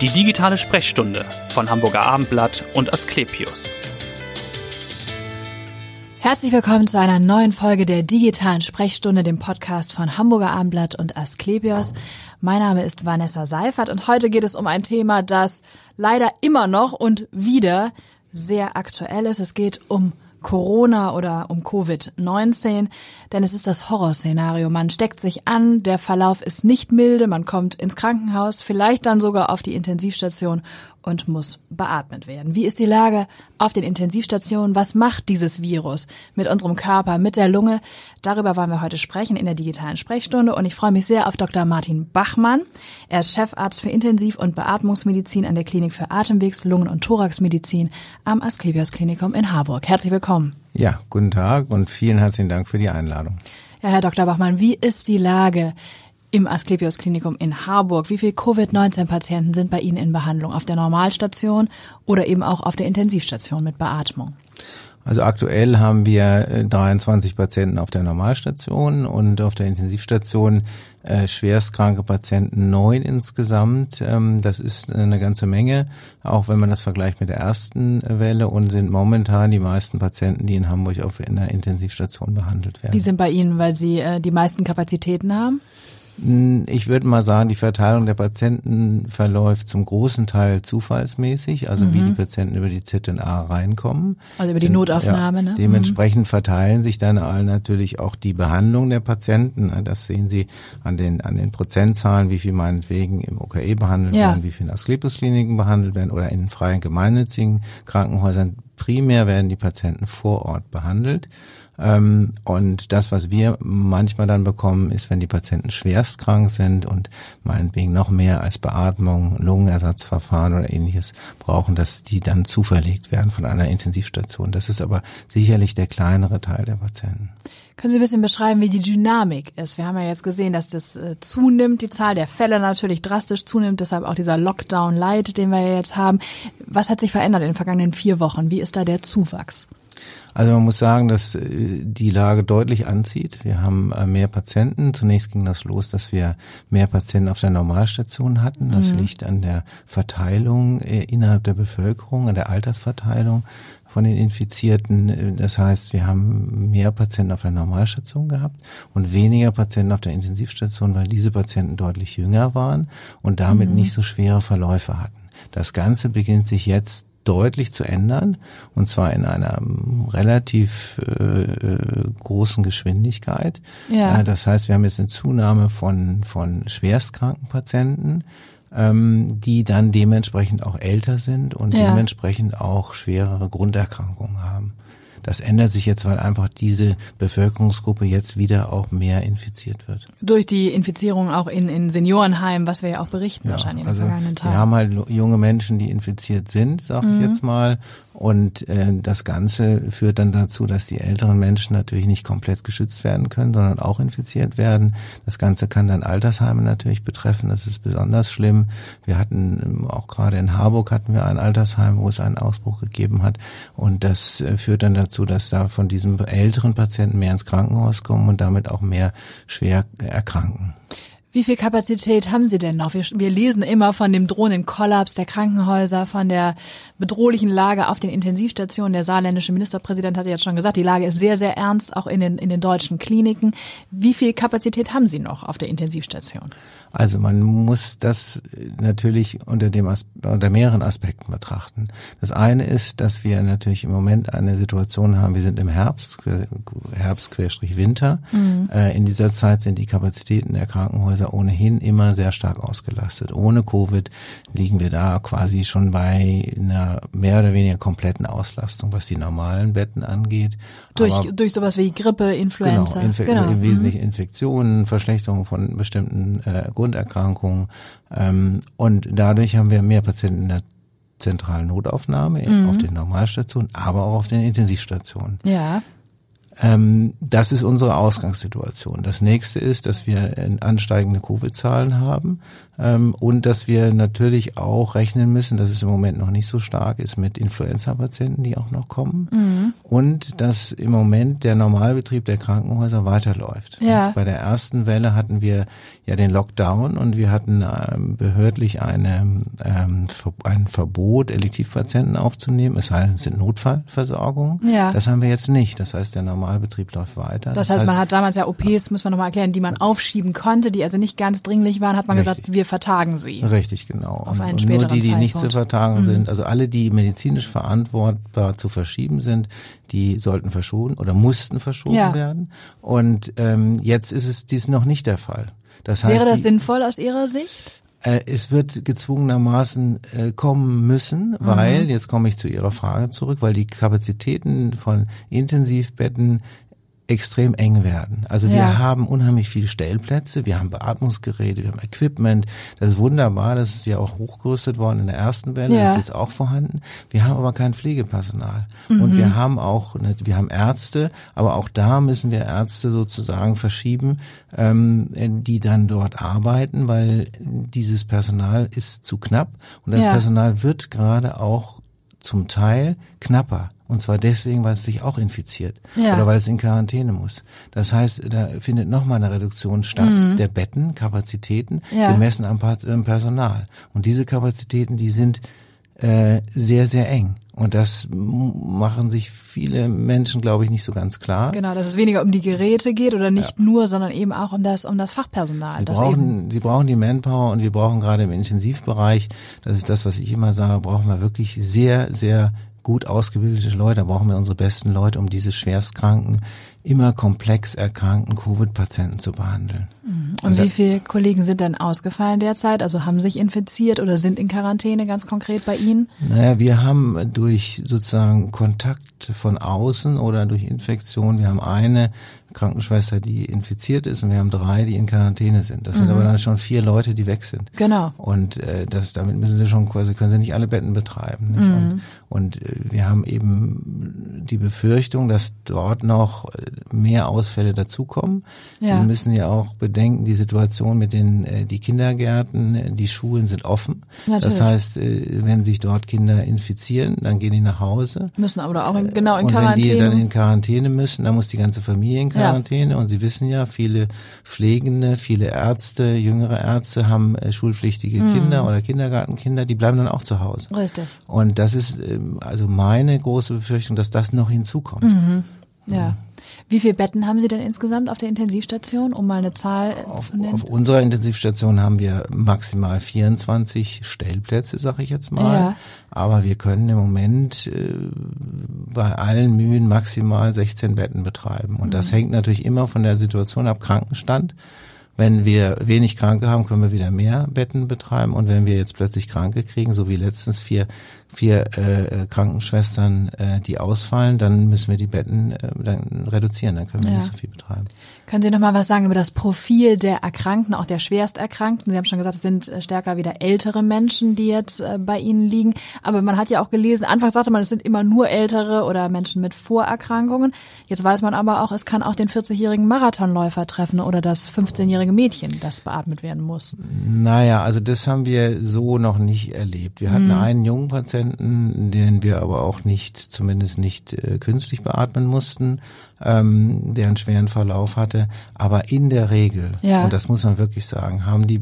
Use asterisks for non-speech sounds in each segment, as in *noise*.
Die digitale Sprechstunde von Hamburger Abendblatt und Asklepios. Herzlich willkommen zu einer neuen Folge der digitalen Sprechstunde, dem Podcast von Hamburger Abendblatt und Asklepios. Mein Name ist Vanessa Seifert und heute geht es um ein Thema, das leider immer noch und wieder sehr aktuell ist. Es geht um Corona oder um Covid-19, denn es ist das Horrorszenario. Man steckt sich an, der Verlauf ist nicht milde, man kommt ins Krankenhaus, vielleicht dann sogar auf die Intensivstation und muss beatmet werden. Wie ist die Lage auf den Intensivstationen? Was macht dieses Virus mit unserem Körper, mit der Lunge? Darüber wollen wir heute sprechen in der digitalen Sprechstunde und ich freue mich sehr auf Dr. Martin Bachmann. Er ist Chefarzt für Intensiv- und Beatmungsmedizin an der Klinik für Atemwegs-, Lungen- und Thoraxmedizin am Asklepios Klinikum in Harburg. Herzlich willkommen. Ja, guten Tag und vielen herzlichen Dank für die Einladung. Ja, Herr Dr. Bachmann, wie ist die Lage im Asklepios Klinikum in Harburg. Wie viele Covid-19-Patienten sind bei Ihnen in Behandlung? Auf der Normalstation oder eben auch auf der Intensivstation mit Beatmung? Also aktuell haben wir 23 äh, Patienten auf der Normalstation und auf der Intensivstation äh, schwerstkranke Patienten neun insgesamt. Ähm, das ist eine ganze Menge, auch wenn man das vergleicht mit der ersten Welle und sind momentan die meisten Patienten, die in Hamburg auf in der Intensivstation behandelt werden. Die sind bei Ihnen, weil Sie äh, die meisten Kapazitäten haben? Ich würde mal sagen, die Verteilung der Patienten verläuft zum großen Teil zufallsmäßig, also mhm. wie die Patienten über die ZNA reinkommen. Also über die Sind, Notaufnahme, ja, ne? Dementsprechend mhm. verteilen sich dann natürlich auch die Behandlung der Patienten. Das sehen Sie an den, an den Prozentzahlen, wie viel meinetwegen im OKE behandelt ja. werden, wie viel in Asklepios-Kliniken behandelt werden oder in freien gemeinnützigen Krankenhäusern. Primär werden die Patienten vor Ort behandelt. Ähm, und das, was wir manchmal dann bekommen, ist, wenn die Patienten schwerst krank sind und meinetwegen noch mehr als Beatmung, Lungenersatzverfahren oder ähnliches brauchen, dass die dann zuverlegt werden von einer Intensivstation. Das ist aber sicherlich der kleinere Teil der Patienten. Können Sie ein bisschen beschreiben, wie die Dynamik ist? Wir haben ja jetzt gesehen, dass das äh, zunimmt, die Zahl der Fälle natürlich drastisch zunimmt, deshalb auch dieser Lockdown Light, den wir ja jetzt haben. Was hat sich verändert in den vergangenen vier Wochen? Wie ist da der Zuwachs? Also man muss sagen, dass äh, die Lage deutlich anzieht. Wir haben äh, mehr Patienten. Zunächst ging das los, dass wir mehr Patienten auf der Normalstation hatten. Das mhm. liegt an der Verteilung innerhalb der Bevölkerung, an der Altersverteilung von den Infizierten. Das heißt, wir haben mehr Patienten auf der Normalstation gehabt und weniger Patienten auf der Intensivstation, weil diese Patienten deutlich jünger waren und damit mhm. nicht so schwere Verläufe hatten. Das Ganze beginnt sich jetzt deutlich zu ändern und zwar in einer ähm, relativ äh, äh, großen Geschwindigkeit. Ja. Das heißt, wir haben jetzt eine Zunahme von von schwerstkranken Patienten, ähm, die dann dementsprechend auch älter sind und ja. dementsprechend auch schwerere Grunderkrankungen haben. Das ändert sich jetzt, weil einfach diese Bevölkerungsgruppe jetzt wieder auch mehr infiziert wird. Durch die Infizierung auch in, in Seniorenheimen, was wir ja auch berichten ja, wahrscheinlich in den also vergangenen Tagen. Wir haben halt junge Menschen, die infiziert sind, sag mhm. ich jetzt mal, und äh, das Ganze führt dann dazu, dass die älteren Menschen natürlich nicht komplett geschützt werden können, sondern auch infiziert werden. Das Ganze kann dann Altersheime natürlich betreffen. Das ist besonders schlimm. Wir hatten ähm, auch gerade in Harburg hatten wir ein Altersheim, wo es einen Ausbruch gegeben hat. Und das äh, führt dann dazu, dass da von diesen älteren Patienten mehr ins Krankenhaus kommen und damit auch mehr schwer erkranken. Wie viel Kapazität haben Sie denn noch? Wir, wir, lesen immer von dem drohenden Kollaps der Krankenhäuser, von der bedrohlichen Lage auf den Intensivstationen. Der saarländische Ministerpräsident hat jetzt schon gesagt, die Lage ist sehr, sehr ernst, auch in den, in den deutschen Kliniken. Wie viel Kapazität haben Sie noch auf der Intensivstation? Also man muss das natürlich unter dem unter mehreren Aspekten betrachten. Das eine ist, dass wir natürlich im Moment eine Situation haben, wir sind im Herbst, Herbst Querstrich Winter. Mhm. Äh, in dieser Zeit sind die Kapazitäten der Krankenhäuser ohnehin immer sehr stark ausgelastet. Ohne Covid liegen wir da quasi schon bei einer mehr oder weniger kompletten Auslastung, was die normalen Betten angeht. Durch, Aber, durch sowas wie Grippe, Influenza. Genau, Infe genau. im Wesentlichen mhm. Infektionen, Verschlechterung von bestimmten äh, Grunderkrankungen. Ähm, und dadurch haben wir mehr Patienten in der zentralen Notaufnahme mhm. auf den Normalstationen, aber auch auf den Intensivstationen. Ja. Ähm, das ist unsere Ausgangssituation. Das nächste ist, dass wir ansteigende Covid-Zahlen haben ähm, und dass wir natürlich auch rechnen müssen, dass es im Moment noch nicht so stark ist mit Influenza-Patienten, die auch noch kommen mhm. und dass im Moment der Normalbetrieb der Krankenhäuser weiterläuft. Ja. Bei der ersten Welle hatten wir ja den Lockdown und wir hatten ähm, behördlich eine, ein Verbot, Elektivpatienten aufzunehmen, es sei denn, es sind Notfallversorgungen. Ja. Das haben wir jetzt nicht. Das heißt, der Normalbetrieb läuft weiter. Das, das heißt, man hat damals ja OPs, muss man nochmal erklären, die man aufschieben konnte, die also nicht ganz dringlich waren, hat man Richtig. gesagt, wir vertagen sie. Richtig, genau. Auf einen und, und nur die, die nicht zu vertagen Mhm. sind, also alle, die medizinisch verantwortbar zu verschieben sind, die sollten verschoben oder mussten verschoben Ja. werden. Und ähm, jetzt ist es dies noch nicht der Fall. Das heißt, Wäre das sinnvoll aus Ihrer Sicht? Äh, es wird gezwungenermaßen äh, kommen müssen, weil, jetzt komme ich zu Ihrer Frage zurück, weil die Kapazitäten von Intensivbetten extrem eng werden. Also wir Ja. haben unheimlich viele Stellplätze, wir haben Beatmungsgeräte, wir haben Equipment, das ist wunderbar, das ist ja auch hochgerüstet worden in der ersten Welle, Ja. das ist jetzt auch vorhanden. Wir haben aber kein Pflegepersonal und wir haben auch, ne, wir haben Ärzte, aber auch da müssen wir Ärzte sozusagen verschieben, ähm, die dann dort arbeiten, weil dieses Personal ist zu knapp und das Ja. Personal wird gerade auch zum Teil knapper. Und zwar deswegen, weil es sich auch infiziert Ja. oder weil es in Quarantäne muss. Das heißt, da findet nochmal eine Reduktion statt der Betten, Kapazitäten, Mhm. Ja. gemessen am Personal. Und diese Kapazitäten, die sind äh, sehr, sehr eng. Und das machen sich viele Menschen, glaube ich, nicht so ganz klar. Genau, dass es weniger um die Geräte geht oder nicht nur, sondern eben auch um das, um das Fachpersonal. Sie das brauchen, sie brauchen die Manpower und wir brauchen gerade im Intensivbereich, das ist das, was ich immer sage, brauchen wir wirklich sehr, sehr gut ausgebildete Leute. Da brauchen wir unsere besten Leute, um diese schwerstkranken, immer komplex erkrankten Covid-Patienten zu behandeln. und wie viele Kollegen sind denn ausgefallen derzeit? Also haben sich infiziert oder sind in Quarantäne ganz konkret bei Ihnen? Naja, wir haben durch sozusagen Kontakt von außen oder durch Infektion, wir haben eine Krankenschwester, die infiziert ist und wir haben drei, die in Quarantäne sind. Das sind aber dann schon vier Leute, die weg sind. Genau. Und äh, das, damit müssen sie schon quasi, können sie nicht alle Betten betreiben. Nicht? Und, und äh, wir haben eben die Befürchtung, dass dort noch äh, mehr Ausfälle dazukommen. Ja. Wir müssen ja auch bedenken, die Situation mit den äh, die Kindergärten, die Schulen sind offen. Natürlich. Das heißt, äh, wenn sich dort Kinder infizieren, dann gehen die nach Hause. Müssen aber auch in, genau in und wenn die dann Quarantäne. in Quarantäne müssen, dann muss die ganze Familie in Quarantäne. Und Sie wissen ja, viele Pflegende, viele Ärzte, jüngere Ärzte haben äh, schulpflichtige Mhm. Kinder oder Kindergartenkinder, die bleiben dann auch zu Hause. Richtig. Und das ist ähm, also meine große Befürchtung, dass das noch hinzukommt. Ja. Wie viele Betten haben Sie denn insgesamt auf der Intensivstation, um mal eine Zahl Auf, zu nennen? auf unserer Intensivstation haben wir maximal 24 Stellplätze, sag ich jetzt mal. Ja. Aber wir können im Moment äh, bei allen Mühen maximal 16 Betten betreiben. Und Mhm. das hängt natürlich immer von der Situation ab, Krankenstand. Wenn wir wenig Kranke haben, können wir wieder mehr Betten betreiben. Und wenn wir jetzt plötzlich Kranke kriegen, so wie letztens vier, vier äh, Krankenschwestern, äh, die ausfallen, dann müssen wir die Betten äh, dann reduzieren. Dann können wir Ja. nicht so viel betreiben. Können Sie noch mal was sagen über das Profil der Erkrankten, auch der Schwersterkrankten? Sie haben schon gesagt, es sind äh, stärker wieder ältere Menschen, die jetzt äh, bei Ihnen liegen. Aber man hat ja auch gelesen, anfangs sagte man, es sind immer nur ältere oder Menschen mit Vorerkrankungen. Jetzt weiß man aber auch, es kann auch den 40-jährigen Marathonläufer treffen oder das 15-jährige Mädchen, das beatmet werden muss. Naja, also das haben wir so noch nicht erlebt. Wir hatten einen jungen Patienten, den wir aber auch nicht, zumindest nicht äh, künstlich beatmen mussten, ähm, der einen schweren Verlauf hatte. Aber in der Regel, Ja. und das muss man wirklich sagen, haben die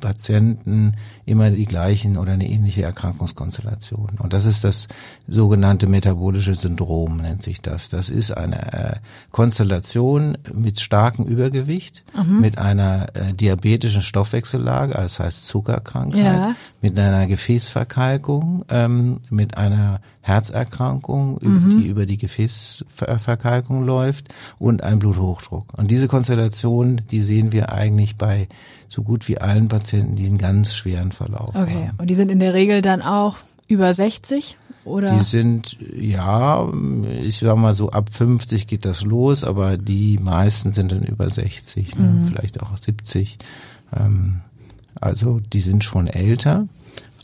Patienten immer die gleichen oder eine ähnliche Erkrankungskonstellation. Und das ist das sogenannte metabolische Syndrom, nennt sich das. Das ist eine äh, Konstellation mit starkem Übergewicht, mit einer äh, diabetischen Stoffwechsellage, also das heißt Zuckerkrankheit, Ja. mit einer Gefäßverkalkung, ähm, mit einer Herzerkrankung, über- die über die Gefäßverkalkung läuft und ein Bluthochdruck. Und diese Konstellation, die sehen wir eigentlich bei so gut wie allen Patienten, die einen ganz schweren Verlauf Okay. haben. Und die sind in der Regel dann auch über 60 oder? Die sind, ja, ich sag mal so, ab 50 geht das los, aber die meisten sind dann über 60, ne? vielleicht auch 70. Ähm, also die sind schon älter.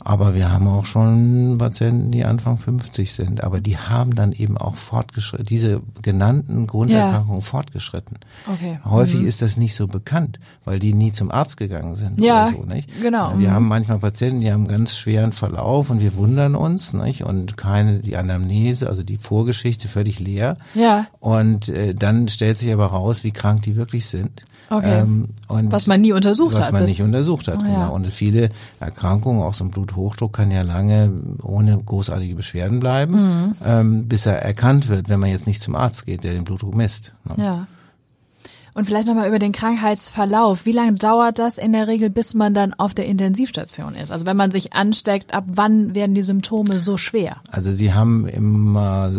Aber wir haben auch schon Patienten, die Anfang 50 sind, aber die haben dann eben auch fortgeschritten, diese genannten Grunderkrankungen ja. fortgeschritten. Okay. Häufig mhm. ist das nicht so bekannt, weil die nie zum Arzt gegangen sind ja, oder so, nicht? Genau. Wir mhm. haben manchmal Patienten, die haben ganz schweren Verlauf und wir wundern uns, nicht? Und keine, die Anamnese, also die Vorgeschichte völlig leer. Ja. Und äh, dann stellt sich aber raus, wie krank die wirklich sind. Okay. Ähm, was man nie untersucht was hat. Was man nicht untersucht hat, oh, genau. Ja. Und viele Erkrankungen, auch so ein Bluthochdruck kann ja lange ohne großartige Beschwerden bleiben, mhm. ähm, bis er erkannt wird, wenn man jetzt nicht zum Arzt geht, der den Blutdruck misst. Ne? Ja. Und vielleicht nochmal über den Krankheitsverlauf. Wie lange dauert das in der Regel, bis man dann auf der Intensivstation ist? Also wenn man sich ansteckt, ab wann werden die Symptome so schwer? Also Sie haben immer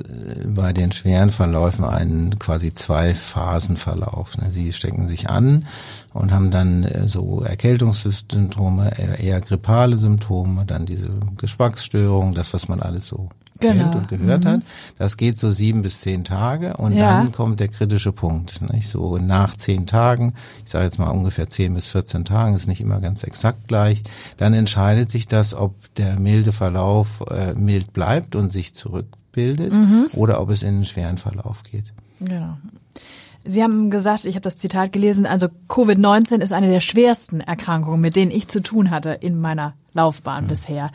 bei den schweren Verläufen einen quasi zwei Phasen Verlauf. Ne? Sie stecken sich an und haben dann äh, so Erkältungssymptome, eher grippale Symptome, dann diese Geschmacksstörungen, das, was man alles so genau. kennt und gehört mhm. hat. Das geht so sieben bis zehn Tage und ja. dann kommt der kritische Punkt. Nicht? So nach zehn Tagen, ich sage jetzt mal ungefähr zehn bis 14 Tagen, ist nicht immer ganz exakt gleich, dann entscheidet sich das, ob der milde Verlauf äh, mild bleibt und sich zurückbildet mhm. oder ob es in einen schweren Verlauf geht. Genau. Sie haben gesagt, ich habe das Zitat gelesen, also Covid-19 ist eine der schwersten Erkrankungen, mit denen ich zu tun hatte in meiner Laufbahn ja. bisher.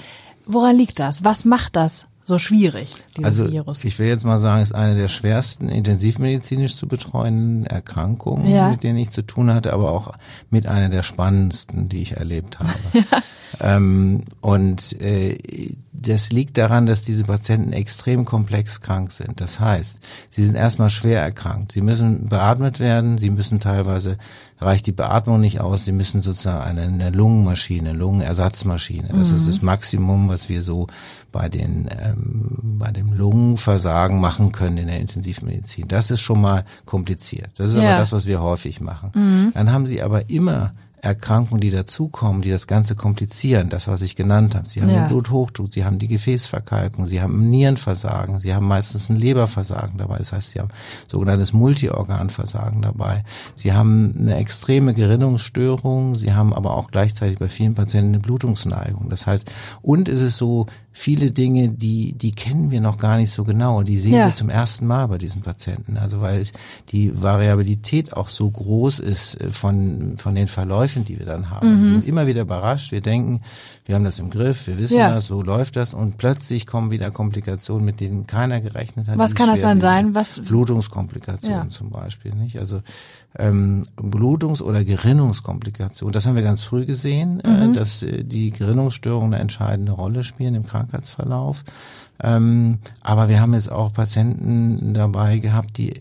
Woran liegt das? Was macht das so schwierig, dieses also, Virus? Ich will jetzt mal sagen, es ist eine der schwersten intensivmedizinisch zu betreuenden Erkrankungen, ja. mit denen ich zu tun hatte, aber auch mit einer der spannendsten, die ich erlebt habe. *laughs* ja. Ähm, und äh, das liegt daran, dass diese Patienten extrem komplex krank sind. Das heißt, sie sind erstmal schwer erkrankt. Sie müssen beatmet werden, sie müssen teilweise reicht die Beatmung nicht aus. Sie müssen sozusagen eine, eine Lungenmaschine, Lungenersatzmaschine. Das mhm. ist das Maximum, was wir so bei den ähm, bei dem Lungenversagen machen können in der Intensivmedizin. Das ist schon mal kompliziert. Das ist ja. aber das, was wir häufig machen. Mhm. Dann haben sie aber immer Erkrankungen, die dazukommen, die das Ganze komplizieren, das, was ich genannt habe. Sie haben ja. den Bluthochdruck, sie haben die Gefäßverkalkung, sie haben Nierenversagen, sie haben meistens ein Leberversagen dabei, das heißt, sie haben sogenanntes Multiorganversagen dabei. Sie haben eine extreme Gerinnungsstörung, sie haben aber auch gleichzeitig bei vielen Patienten eine Blutungsneigung. Das heißt, und ist es so, viele Dinge, die, die kennen wir noch gar nicht so genau. Die sehen ja. wir zum ersten Mal bei diesen Patienten. Also weil die Variabilität auch so groß ist äh, von, von den Verläufen, die wir dann haben. Mhm. wir sind immer wieder überrascht. Wir denken, wir haben das im Griff, wir wissen ja. das, so läuft das und plötzlich kommen wieder Komplikationen, mit denen keiner gerechnet hat. Was kann das dann sein? Was? Blutungskomplikationen ja. zum Beispiel, nicht? Also ähm, Blutungs- oder Gerinnungskomplikationen. Das haben wir ganz früh gesehen, äh, mhm. äh, dass äh, die Gerinnungsstörungen eine entscheidende Rolle spielen im Krankheitsverlauf. Ähm, aber wir haben jetzt auch Patienten dabei gehabt, die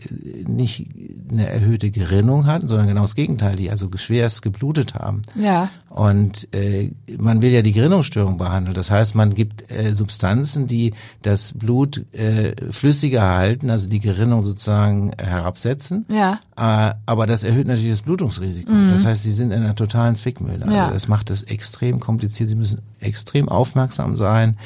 nicht eine erhöhte Gerinnung hatten, sondern genau das Gegenteil, die also schwerst geblutet haben. Ja. Und äh, man will ja die Gerinnungsstörung behandeln. Das heißt, man gibt äh, Substanzen, die das Blut äh, flüssiger halten, also die Gerinnung sozusagen herabsetzen. Ja. Äh, aber das erhöht natürlich das Blutungsrisiko. Mhm. Das heißt, sie sind in einer totalen Zwickmühle. Also ja. das macht es extrem kompliziert. Sie müssen extrem aufmerksam sein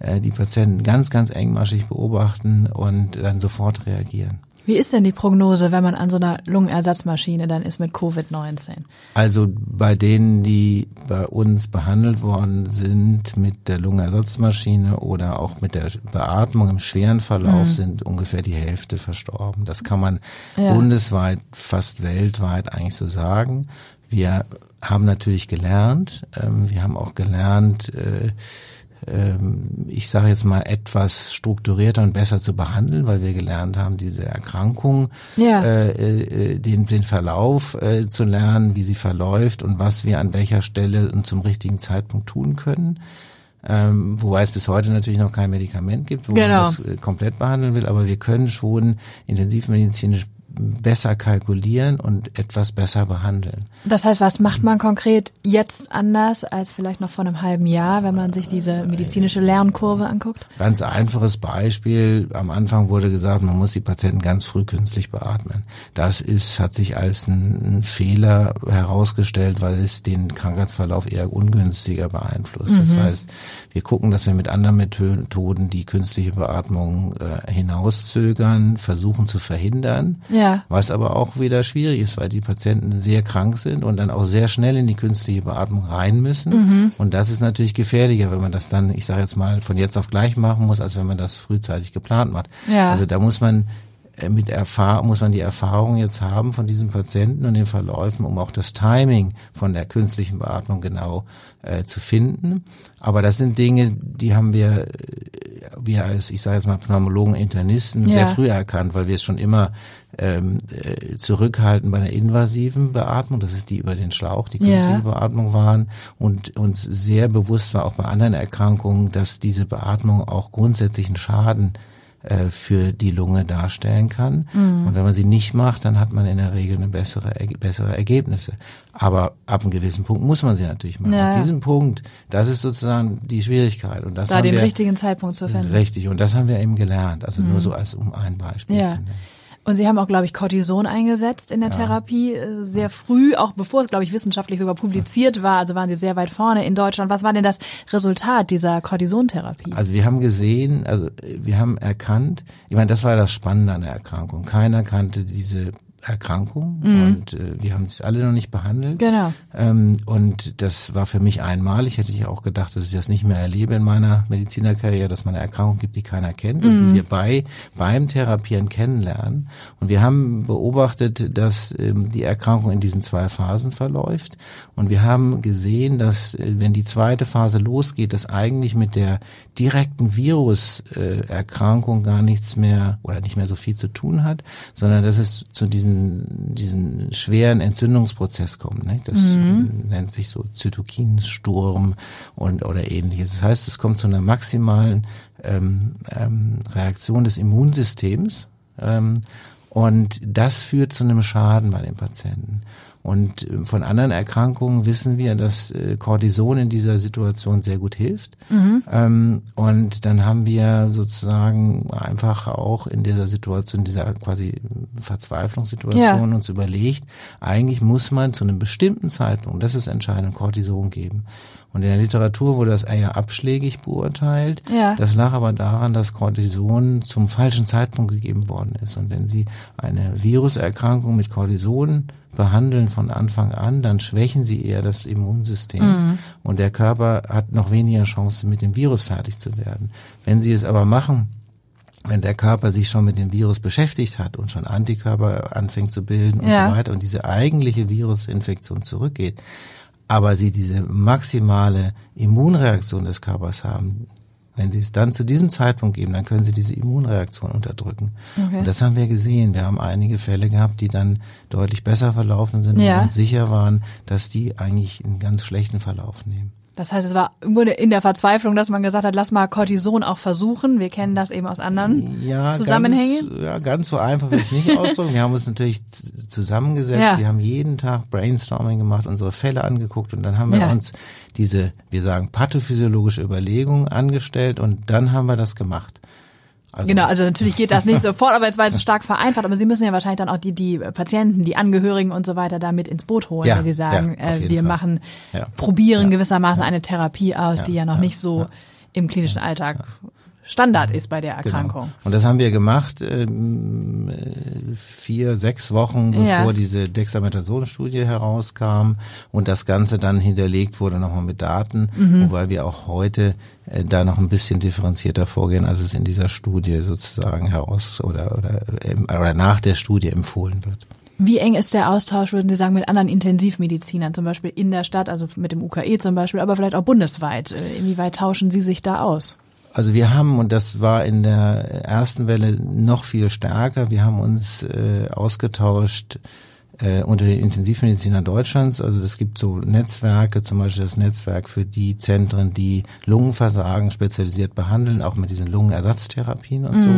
äh, die Patienten ganz, ganz engmaschig beobachten und dann sofort reagieren. Wie ist denn die Prognose, wenn man an so einer Lungenersatzmaschine dann ist mit Covid-19? Also bei denen, die bei uns behandelt worden sind mit der Lungenersatzmaschine oder auch mit der Beatmung im schweren Verlauf, mhm. sind ungefähr die Hälfte verstorben. Das kann man ja. bundesweit, fast weltweit eigentlich so sagen. Wir haben natürlich gelernt, ähm, wir haben auch gelernt, äh, ähm, ich sage jetzt mal, etwas strukturierter und besser zu behandeln, weil wir gelernt haben, diese Erkrankung, ja. äh, äh, den, den Verlauf äh, zu lernen, wie sie verläuft und was wir an welcher Stelle und zum richtigen Zeitpunkt tun können. Ähm, wobei es bis heute natürlich noch kein Medikament gibt, wo genau. man das komplett behandeln will, aber wir können schon intensivmedizinisch besser kalkulieren und etwas besser behandeln. Das heißt, was macht man konkret jetzt anders als vielleicht noch vor einem halben Jahr, wenn man sich diese medizinische Lernkurve anguckt? Ganz einfaches Beispiel. Am Anfang wurde gesagt, man muss die Patienten ganz früh künstlich beatmen. Das ist, hat sich als ein, Fehler herausgestellt, weil es den Krankheitsverlauf eher ungünstiger beeinflusst. Mhm. Das heißt, wir gucken, dass wir mit anderen Methoden die künstliche Beatmung äh, hinauszögern, versuchen zu verhindern. Ja Ja. Was aber auch wieder schwierig ist, weil die Patienten sehr krank sind und dann auch sehr schnell in die künstliche Beatmung rein müssen. Mhm. Und das ist natürlich gefährlicher, wenn man das dann, ich sage jetzt mal, von jetzt auf gleich machen muss, als wenn man das frühzeitig geplant macht. Ja. Also da muss man mit Erfahrung, muss man die Erfahrung jetzt haben von diesen Patienten und den Verläufen, um auch das Timing von der künstlichen Beatmung genau äh, zu finden. Aber das sind Dinge, die haben wir, äh, wir als, ich sage jetzt mal, Pneumologen, Internisten Ja. sehr früh erkannt, weil wir es schon immer ähm, äh, zurückhalten bei der invasiven Beatmung, das ist die über den Schlauch, die Ja. künstliche Beatmung waren und uns sehr bewusst war auch bei anderen Erkrankungen, dass diese Beatmung auch grundsätzlichen Schaden äh, für die Lunge darstellen kann. Mhm. Und wenn man sie nicht macht, dann hat man in der Regel eine bessere, bessere Ergebnisse. Aber ab einem gewissen Punkt muss man sie natürlich machen. Ja. Und diesen Punkt, das ist sozusagen die Schwierigkeit. Und das Da haben den wir, richtigen Zeitpunkt zu finden. Richtig. Und das haben wir eben gelernt. Also nur so als um ein Beispiel Ja. zu nennen. Und Sie haben auch, glaube ich, Cortison eingesetzt in der Therapie, äh, sehr früh, auch bevor es, glaube ich, wissenschaftlich sogar publiziert war. Also waren Sie sehr weit vorne in Deutschland. Was war denn das Resultat dieser Cortisontherapie? Also wir haben gesehen, also äh, wir haben erkannt, ich meine, das war das Spannende an der Erkrankung. Keiner kannte diese Erkrankung und äh, wir haben es alle noch nicht behandelt. Genau. Ähm, und das war für mich einmalig. Hätte ich auch gedacht, dass ich das nicht mehr erlebe in meiner Medizinerkarriere, dass man eine Erkrankung gibt, die keiner kennt und die wir bei beim Therapieren kennenlernen. Und wir haben beobachtet, dass ähm, die Erkrankung in diesen zwei Phasen verläuft. Und wir haben gesehen, dass äh, wenn die zweite Phase losgeht, dass eigentlich mit der direkten Viruserkrankung äh, gar nichts mehr oder nicht mehr so viel zu tun hat, sondern dass es zu diesen, diesen schweren Entzündungsprozess kommt. Nicht? Das nennt sich so Zytokinsturm und oder ähnliches. Das heißt, es kommt zu einer maximalen ähm, ähm, Reaktion des Immunsystems ähm, und das führt zu einem Schaden bei den Patienten. Und äh, von anderen Erkrankungen wissen wir, dass äh, Cortison in dieser Situation sehr gut hilft. Ähm, und dann haben wir sozusagen einfach auch in dieser Situation, dieser quasi Verzweiflungssituation Ja. uns überlegt, eigentlich muss man zu einem bestimmten Zeitpunkt, das ist entscheidend, Cortison geben. Und in der Literatur wurde das eher abschlägig beurteilt. Ja. Das lag aber daran, dass Cortison zum falschen Zeitpunkt gegeben worden ist. Und wenn Sie eine Viruserkrankung mit Cortison behandeln von Anfang an, dann schwächen Sie eher das Immunsystem. Und der Körper hat noch weniger Chance, mit dem Virus fertig zu werden. Wenn Sie es aber machen, wenn der Körper sich schon mit dem Virus beschäftigt hat und schon Antikörper anfängt zu bilden und Ja. so weiter und diese eigentliche Virusinfektion zurückgeht, aber sie diese maximale Immunreaktion des Körpers haben, wenn sie es dann zu diesem Zeitpunkt geben, dann können sie diese Immunreaktion unterdrücken. Okay. Und das haben wir gesehen. Wir haben einige Fälle gehabt, die dann deutlich besser verlaufen sind Ja. und sicher waren, dass die eigentlich einen ganz schlechten Verlauf nehmen. Das heißt, es war im Grunde in der Verzweiflung, dass man gesagt hat, lass mal Cortison auch versuchen. Wir kennen das eben aus anderen ja, Zusammenhängen. Ganz, ja, ganz so einfach will ich nicht *laughs* ausdrücken. Wir haben uns natürlich zusammengesetzt. Ja. Wir haben jeden Tag Brainstorming gemacht, unsere Fälle angeguckt und dann haben wir Ja. uns diese, wir sagen, pathophysiologische Überlegung angestellt und dann haben wir das gemacht. Also, Genau, also natürlich geht das nicht sofort, aber es war jetzt stark vereinfacht. Aber Sie müssen ja wahrscheinlich dann auch die, die Patienten, die Angehörigen und so weiter da mit ins Boot holen, Ja, wenn Sie sagen, ja, äh, wir Fall. machen, Ja. probieren gewissermaßen eine Therapie aus, die ja noch nicht so im klinischen Alltag Standard ist bei der Erkrankung. Genau. Und das haben wir gemacht ähm, äh, vier, sechs Wochen, bevor Ja. diese Dexamethason-Studie herauskam und das Ganze dann hinterlegt wurde nochmal mit Daten, Mhm. wobei wir auch heute äh, da noch ein bisschen differenzierter vorgehen, als es in dieser Studie sozusagen heraus oder oder, ähm, oder nach der Studie empfohlen wird. Wie eng ist der Austausch, würden Sie sagen, mit anderen Intensivmedizinern, zum Beispiel in der Stadt, also mit dem UKE zum Beispiel, aber vielleicht auch bundesweit? Äh, Inwieweit tauschen Sie sich da aus? Also wir haben, und das war in der ersten Welle noch viel stärker, wir haben uns äh, ausgetauscht äh, unter den Intensivmedizinern Deutschlands. Also es gibt so Netzwerke, zum Beispiel das Netzwerk für die Zentren, die Lungenversagen spezialisiert behandeln, auch mit diesen Lungenersatztherapien und so.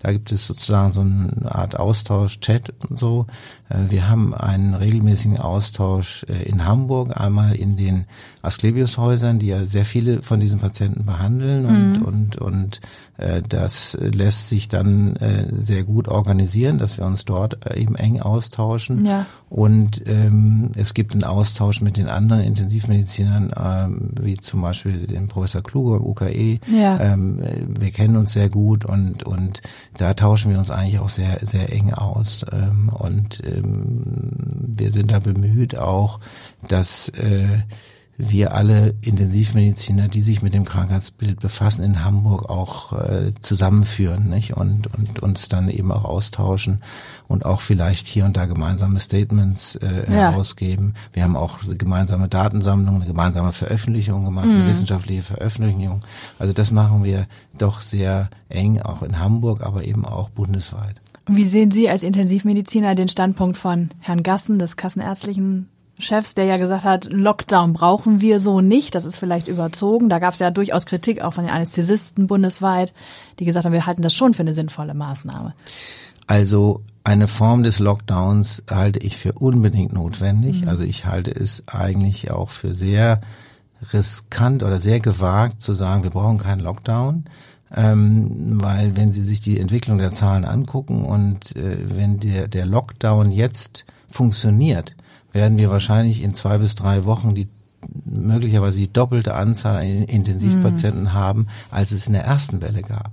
Da gibt es sozusagen so eine Art Austausch, Chat und so. Äh, wir haben einen regelmäßigen Austausch äh, in Hamburg, einmal in den Asklepios-Häusern, die ja sehr viele von diesen Patienten behandeln und, und, und äh, das lässt sich dann äh, sehr gut organisieren, dass wir uns dort äh, eben eng austauschen. Ja. Und ähm, es gibt einen Austausch mit den anderen Intensivmedizinern, ähm, wie zum Beispiel dem Professor Kluge im UKE. Ja. Ähm, wir kennen uns sehr gut und und da tauschen wir uns eigentlich auch sehr sehr eng aus. Ähm, und ähm, wir sind da bemüht auch, dass äh, wir alle Intensivmediziner, die sich mit dem Krankheitsbild befassen, in Hamburg auch äh, zusammenführen nicht? Und, und uns dann eben auch austauschen und auch vielleicht hier und da gemeinsame Statements äh, Ja. herausgeben. Wir haben auch gemeinsame Datensammlungen, eine gemeinsame Veröffentlichung gemacht, Mhm. eine wissenschaftliche Veröffentlichung. Also das machen wir doch sehr eng, auch in Hamburg, aber eben auch bundesweit. Und wie sehen Sie als Intensivmediziner den Standpunkt von Herrn Gassen, des kassenärztlichen Chefs, der ja gesagt hat, Lockdown brauchen wir so nicht, das ist vielleicht überzogen. Da gab es ja durchaus Kritik auch von den Anästhesisten bundesweit, die gesagt haben, wir halten das schon für eine sinnvolle Maßnahme. Also eine Form des Lockdowns halte ich für unbedingt notwendig. Also ich halte es eigentlich auch für sehr riskant oder sehr gewagt zu sagen, wir brauchen keinen Lockdown. Ähm, weil wenn Sie sich die Entwicklung der Zahlen angucken und äh, wenn der, der Lockdown jetzt funktioniert, werden wir wahrscheinlich in zwei bis drei Wochen die möglicherweise die doppelte Anzahl an Intensivpatienten haben, als es in der ersten Welle gab.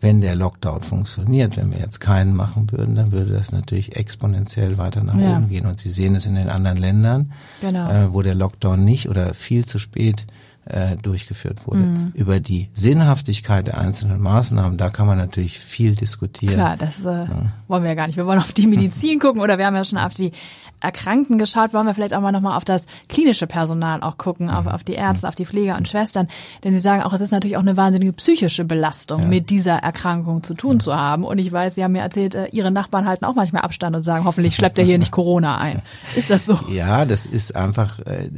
Wenn der Lockdown funktioniert, wenn wir jetzt keinen machen würden, dann würde das natürlich exponentiell weiter nach Ja. oben gehen. Und Sie sehen es in den anderen Ländern, Genau. äh, wo der Lockdown nicht oder viel zu spät äh, durchgeführt wurde. Mhm. Über die Sinnhaftigkeit der einzelnen Maßnahmen, da kann man natürlich viel diskutieren. Klar, das äh, wollen wir ja gar nicht. Wir wollen auf die *laughs* Medizin gucken oder wir haben ja schon auf die Erkrankten geschaut, wollen wir vielleicht auch mal nochmal auf das klinische Personal auch gucken, auf, auf die Ärzte, auf die Pfleger und Schwestern. Denn sie sagen auch, es ist natürlich auch eine wahnsinnige psychische Belastung, mit dieser Erkrankung zu tun zu haben. Und ich weiß, Sie haben mir erzählt, äh, Ihre Nachbarn halten auch manchmal Abstand und sagen, hoffentlich schleppt er hier nicht Corona ein. Ist das so? Ja, das ist einfach äh,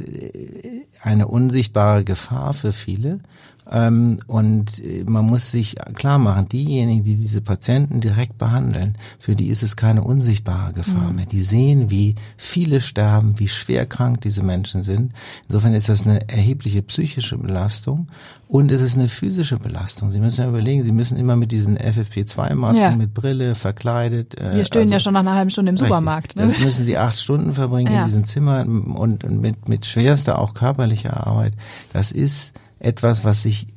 eine unsichtbare Gefahr für viele. Ähm, und äh, man muss sich klar machen, diejenigen, die diese Patienten direkt behandeln, für die ist es keine unsichtbare Gefahr mehr. Die sehen, wie viele sterben, wie schwer krank diese Menschen sind. Insofern ist das eine erhebliche psychische Belastung und es ist eine physische Belastung. Sie müssen ja überlegen, Sie müssen immer mit diesen FFP2-Masken, Ja. mit Brille, verkleidet. äh, Wir stehen also- ja schon nach einer halben Stunde im Richtig. Supermarkt. Ne? Das müssen sie acht Stunden verbringen Ja. in diesem Zimmer und und mit, mit schwerster auch körperlicher Arbeit. Das ist etwas, was sich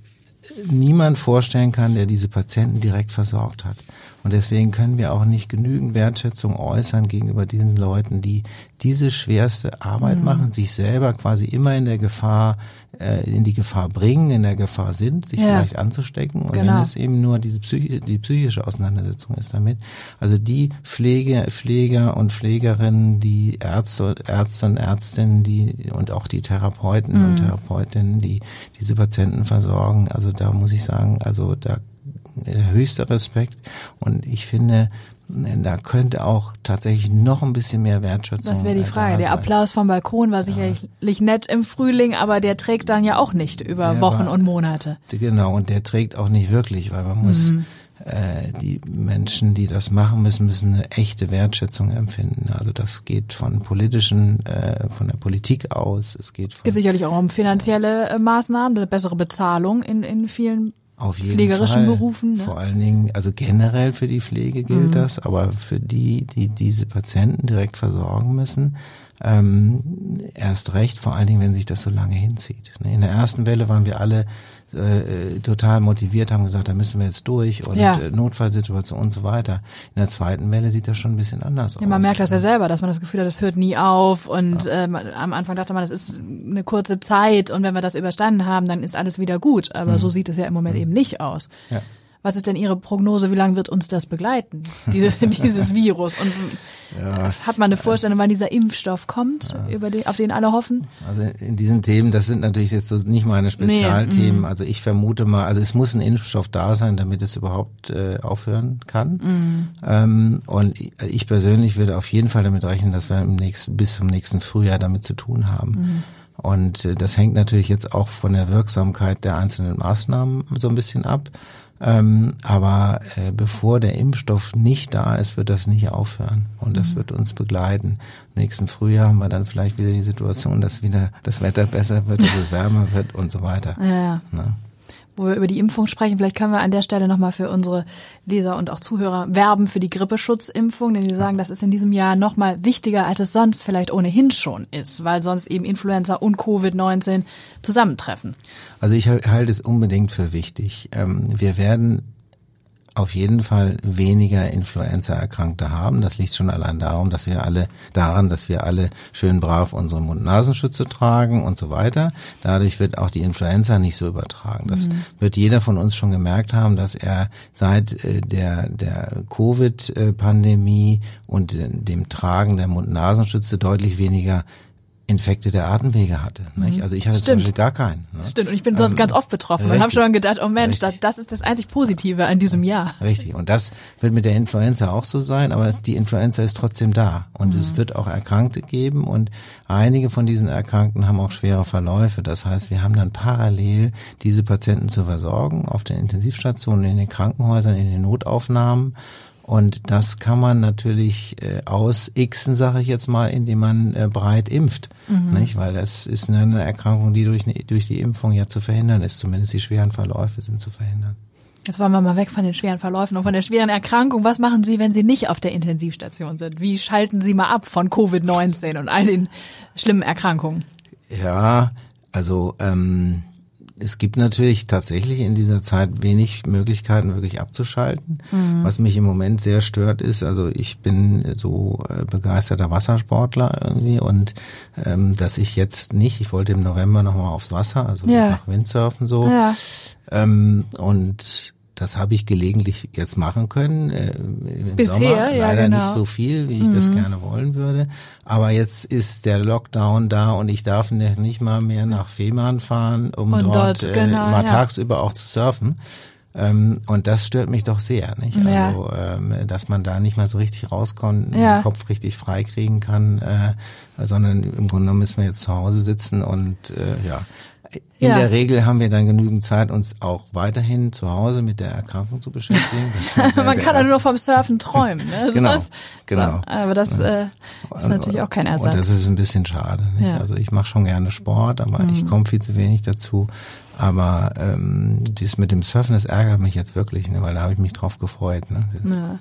niemand vorstellen kann, der diese Patienten direkt versorgt hat. Und deswegen können wir auch nicht genügend Wertschätzung äußern gegenüber diesen Leuten, die diese schwerste Arbeit Mhm. machen, sich selber quasi immer in der Gefahr, äh, in die Gefahr bringen, in der Gefahr sind, sich Ja. vielleicht anzustecken. Und Genau. wenn es eben nur diese psychische, die psychische Auseinandersetzung ist damit. Also die Pflege, Pfleger und Pflegerinnen, die Ärzte, Ärzte und Ärztinnen, die und auch die Therapeuten und Therapeutinnen, die diese Patienten versorgen. Also da muss ich sagen, also da der höchste Respekt. Und ich finde, da könnte auch tatsächlich noch ein bisschen mehr Wertschätzung. Das wäre die äh, Frage. Der. Applaus vom Balkon war sicherlich nett im Frühling, aber der trägt dann ja auch nicht über Der Wochen war- und Monate. Genau, und der trägt auch nicht wirklich, weil man muss, Mhm. äh, die Menschen, die das machen müssen, müssen eine echte Wertschätzung empfinden. Also das geht von politischen, äh, von der Politik aus, es geht von Geht sicherlich auch um finanzielle äh, Maßnahmen, eine bessere Bezahlung in, in vielen auf jeden pflegerischen Fall. Berufen, ne? Vor allen Dingen, also generell für die Pflege gilt Mhm. das, aber für die, die diese Patienten direkt versorgen müssen, ähm, erst recht, vor allen Dingen, wenn sich das so lange hinzieht. In der ersten Welle waren wir alle äh, total motiviert, haben gesagt, da müssen wir jetzt durch und Ja. äh, Notfallsituation und so weiter. In der zweiten Welle sieht das schon ein bisschen anders Ja, aus. man merkt das ja selber, dass man das Gefühl hat, das hört nie auf und ähm, am Anfang dachte man, das ist eine kurze Zeit und wenn wir das überstanden haben, dann ist alles wieder gut. Aber so sieht es ja im Moment eben nicht aus. Ja. Was ist denn Ihre Prognose, wie lange wird uns das begleiten, diese, *laughs* dieses Virus? Und hat man eine Vorstellung, wann dieser Impfstoff kommt, über den, auf den alle hoffen? Also in diesen Themen, das sind natürlich jetzt so nicht meine Spezialthemen. mm. also ich vermute mal, also es muss ein Impfstoff da sein, damit es überhaupt äh, aufhören kann. Mm. Ähm, und ich- ich persönlich würde auf jeden Fall damit rechnen, dass wir im nächsten, bis zum nächsten Frühjahr damit zu tun haben. Mm. Und äh, das hängt natürlich jetzt auch von der Wirksamkeit der einzelnen Maßnahmen so ein bisschen ab. Ähm, aber äh, bevor der Impfstoff nicht da ist, wird das nicht aufhören. Und das wird uns begleiten. Im nächsten Frühjahr haben wir dann vielleicht wieder die Situation, dass wieder das Wetter besser wird, dass es wärmer wird und so weiter. Ja. Ne? Wo wir über die Impfung sprechen, vielleicht können wir an der Stelle nochmal für unsere Leser und auch Zuhörer werben für die Grippeschutzimpfung, denn die sagen, das ist in diesem Jahr nochmal wichtiger, als es sonst vielleicht ohnehin schon ist, weil sonst eben Influenza und Covid-19 zusammentreffen. Also ich halte es unbedingt für wichtig. Ähm, wir werden auf jeden Fall weniger Influenza-Erkrankte haben. Das liegt schon allein darum, dass wir alle daran, dass wir alle schön brav unsere Mund-Nasenschütze tragen und so weiter. Dadurch wird auch die Influenza nicht so übertragen. Das mhm. wird jeder von uns schon gemerkt haben, dass er seit äh, der der Covid-Pandemie und äh, dem Tragen der Mund-Nasenschütze deutlich weniger Infekte der Atemwege hatte. Nicht? Mhm. Also ich hatte Stimmt. zum Beispiel gar keinen. Ne? Stimmt, und ich bin sonst ähm, ganz oft betroffen richtig. und habe schon gedacht, oh Mensch, das, das, ist das einzig Positive an diesem Jahr. Richtig, und das wird mit der Influenza auch so sein, aber die Influenza ist trotzdem da und mhm. es wird auch Erkrankte geben und einige von diesen Erkrankten haben auch schwere Verläufe. Das heißt, wir haben dann parallel diese Patienten zu versorgen auf den Intensivstationen, in den Krankenhäusern, in den Notaufnahmen und das kann man natürlich äh, ausixen, sage ich jetzt mal, indem man äh, breit impft. Mhm. Nicht? Weil das ist eine Erkrankung, die durch, durch die Impfung ja zu verhindern ist. Zumindest die schweren Verläufe sind zu verhindern. Jetzt wollen wir mal weg von den schweren Verläufen und von der schweren Erkrankung. Was machen Sie, wenn Sie nicht auf der Intensivstation sind? Wie schalten Sie mal ab von Covid-19 und all den schlimmen Erkrankungen? Ja, also ähm, es gibt natürlich tatsächlich in dieser Zeit wenig Möglichkeiten, wirklich abzuschalten. Mhm. Was mich im Moment sehr stört, ist, also ich bin so äh, begeisterter Wassersportler irgendwie und ähm, dass ich jetzt nicht, ich wollte im November nochmal aufs Wasser, also ja. nach Windsurfen so. Ja. Ähm, und das habe ich gelegentlich jetzt machen können. Äh, Im Bisher, Sommer leider ja, genau. nicht so viel, wie ich mhm. das gerne wollen würde. Aber jetzt ist der Lockdown da und ich darf nicht mal mehr nach Fehmarn fahren, um und dort, dort äh, genau, mal ja. tagsüber auch zu surfen. Ähm, und das stört mich doch sehr, nicht? Ja. Also, ähm, dass man da nicht mal so richtig rauskommt, ja. den Kopf richtig frei kriegen kann, äh, sondern im Grunde genommen müssen wir jetzt zu Hause sitzen und äh, ja. In ja. der Regel haben wir dann genügend Zeit, uns auch weiterhin zu Hause mit der Erkrankung zu beschäftigen. *laughs* Man kann also nur vom Surfen träumen. Ne? genau, das, genau. aber das äh, ist natürlich auch kein Ersatz. Und das ist ein bisschen schade. Nicht? Ja. Also ich mache schon gerne Sport, aber mhm. ich komme viel zu wenig dazu. Aber ähm, dies mit dem Surfen, das ärgert mich jetzt wirklich, ne? weil da habe ich mich drauf gefreut. Ne? Ja.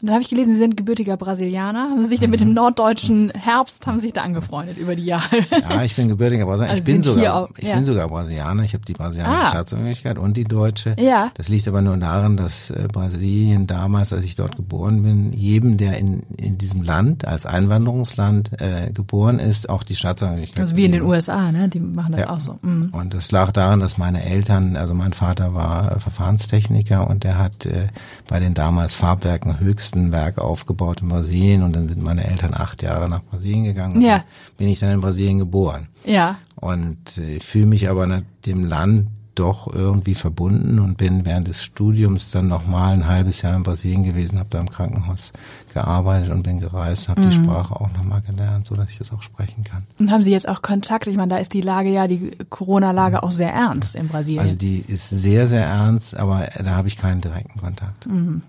Dann habe ich gelesen, Sie sind gebürtiger Brasilianer. Haben Sie sich denn mit dem norddeutschen Herbst haben Sie sich da angefreundet über die Jahre? Ja, ich bin gebürtiger Brasilianer. Also ich bin sogar, auch, ich ja. bin sogar Brasilianer. Ich habe die brasilianische ah. Staatsangehörigkeit und die deutsche. Ja. Das liegt aber nur daran, dass äh, Brasilien damals, als ich dort geboren bin, jedem, der in, in diesem Land als Einwanderungsland äh, geboren ist, auch die Staatsangehörigkeit. Also wie in den USA, ne? Die machen das ja. auch so. Mhm. Und das lag daran, dass meine Eltern, also mein Vater war Verfahrenstechniker und der hat äh, bei den damals Farbwerken höchst nächsten Werk aufgebaut in Brasilien und dann sind meine Eltern acht Jahre nach Brasilien gegangen. Ja. bin ich dann in Brasilien geboren. Ja. Und äh, ich fühle mich aber nach dem Land doch irgendwie verbunden und bin während des Studiums dann noch mal ein halbes Jahr in Brasilien gewesen, habe da im Krankenhaus gearbeitet und bin gereist, habe mhm. die Sprache auch noch mal gelernt, so dass ich das auch sprechen kann. Und haben Sie jetzt auch Kontakt? Ich meine, da ist die Lage ja, die Corona-Lage auch sehr ernst in Brasilien. Also die ist sehr, sehr ernst, aber da habe ich keinen direkten Kontakt. Mhm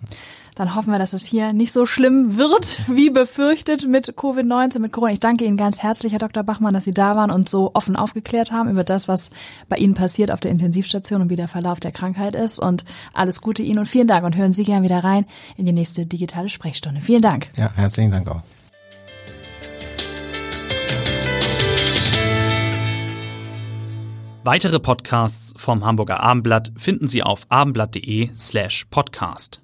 dann hoffen wir, dass es hier nicht so schlimm wird, *laughs* wie befürchtet mit Covid-19, mit Corona. Ich danke Ihnen ganz herzlich, Herr Dr. Bachmann, dass Sie da waren und so offen aufgeklärt haben über das, was bei Ihnen passiert auf der Intensivstation und wie der Verlauf der Krankheit ist. Und alles Gute Ihnen und vielen Dank und hören Sie gern wieder rein in die nächste digitale Sprechstunde. Vielen Dank. Ja, herzlichen Dank auch. Weitere Podcasts vom Hamburger Abendblatt finden Sie auf abendblatt.de slash podcast.